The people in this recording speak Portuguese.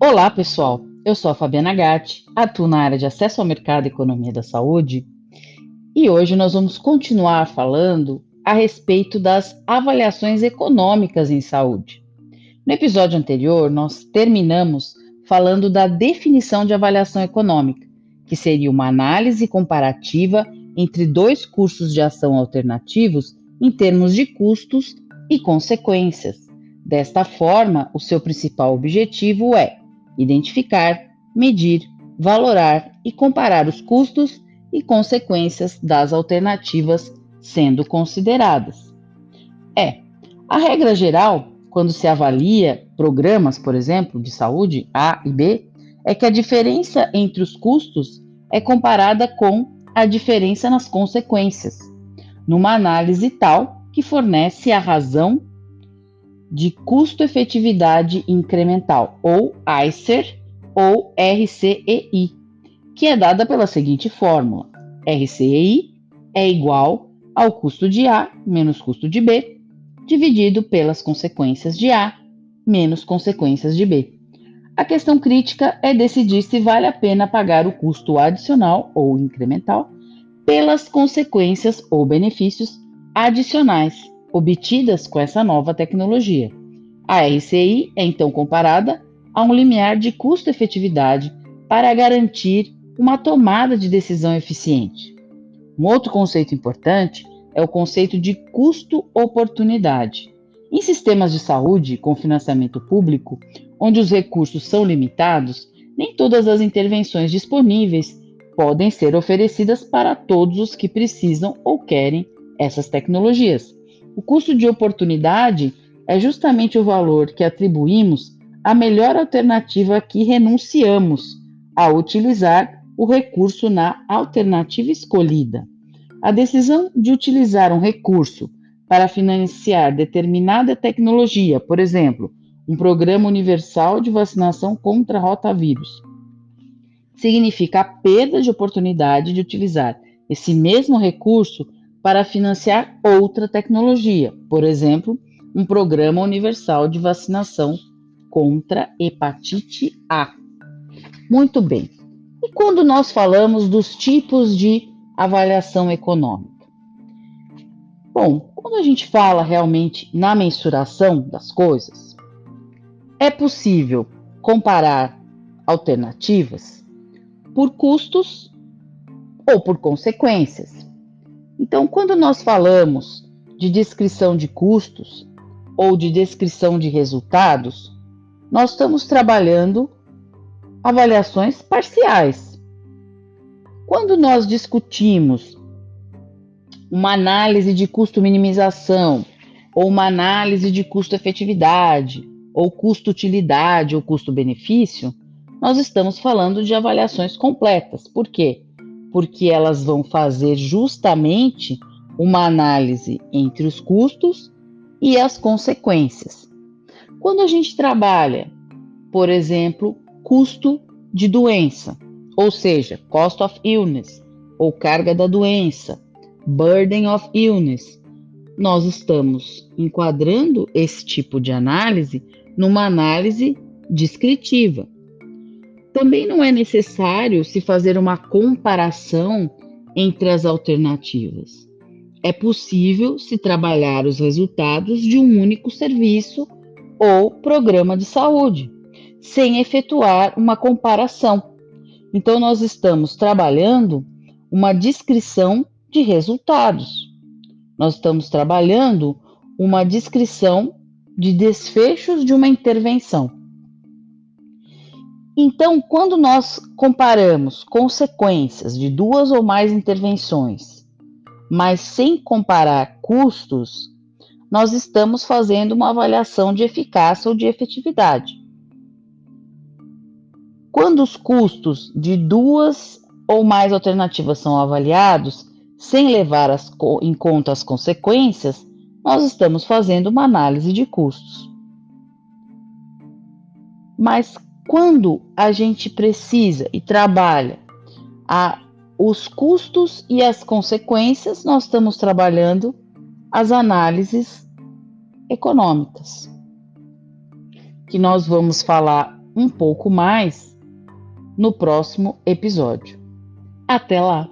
Olá, pessoal. Eu sou a Fabiana Gatti, atuo na área de acesso ao mercado e economia da saúde, e hoje nós vamos continuar falando a respeito das avaliações econômicas em saúde. No episódio anterior, nós terminamos falando da definição de avaliação econômica, que seria uma análise comparativa entre dois cursos de ação alternativos em termos de custos e consequências. Desta forma, o seu principal objetivo é identificar, medir, valorar e comparar os custos e consequências das alternativas sendo consideradas. É, a regra geral, quando se avalia programas, por exemplo, de saúde A e B, é que a diferença entre os custos é comparada com a diferença nas consequências, numa análise tal que fornece a razão de custo-efetividade incremental, ou ICER, ou RCEI, que é dada pela seguinte fórmula: RCEI é igual ao custo de A menos custo de B, dividido pelas consequências de A menos consequências de B. A questão crítica é decidir se vale a pena pagar o custo adicional ou incremental pelas consequências ou benefícios adicionais obtidas com essa nova tecnologia. A RCI é então comparada a um limiar de custo-efetividade para garantir uma tomada de decisão eficiente. Um outro conceito importante é o conceito de custo-oportunidade. Em sistemas de saúde com financiamento público, onde os recursos são limitados, nem todas as intervenções disponíveis podem ser oferecidas para todos os que precisam ou querem essas tecnologias. O custo de oportunidade é justamente o valor que atribuímos à melhor alternativa que renunciamos a utilizar o recurso na alternativa escolhida. A decisão de utilizar um recurso para financiar determinada tecnologia, por exemplo, um programa universal de vacinação contra rotavírus, significa a perda de oportunidade de utilizar esse mesmo recurso para financiar outra tecnologia, por exemplo, um programa universal de vacinação contra hepatite A. Muito bem. E quando nós falamos dos tipos de avaliação econômica? Bom, quando a gente fala realmente na mensuração das coisas, é possível comparar alternativas por custos ou por consequências. Então, quando nós falamos de descrição de custos ou de descrição de resultados, nós estamos trabalhando avaliações parciais. Quando nós discutimos uma análise de custo-minimização, ou uma análise de custo-efetividade, ou custo-utilidade, ou custo-benefício, nós estamos falando de avaliações completas. Por quê? Porque elas vão fazer justamente uma análise entre os custos e as consequências. Quando a gente trabalha, por exemplo, custo de doença, ou seja, cost of illness, ou carga da doença, burden of illness, nós estamos enquadrando esse tipo de análise numa análise descritiva. Também não é necessário se fazer uma comparação entre as alternativas. É possível se trabalhar os resultados de um único serviço ou programa de saúde, sem efetuar uma comparação. Então, nós estamos trabalhando uma descrição de resultados. Nós estamos trabalhando uma descrição de desfechos de uma intervenção. Então, quando nós comparamos consequências de duas ou mais intervenções, mas sem comparar custos, nós estamos fazendo uma avaliação de eficácia ou de efetividade. Quando os custos de duas ou mais alternativas são avaliados, sem levar as, em conta as consequências, nós estamos fazendo uma análise de custos. Mas quando a gente precisa e trabalha a, os custos e as consequências, nós estamos trabalhando as análises econômicas, que nós vamos falar um pouco mais no próximo episódio. Até lá!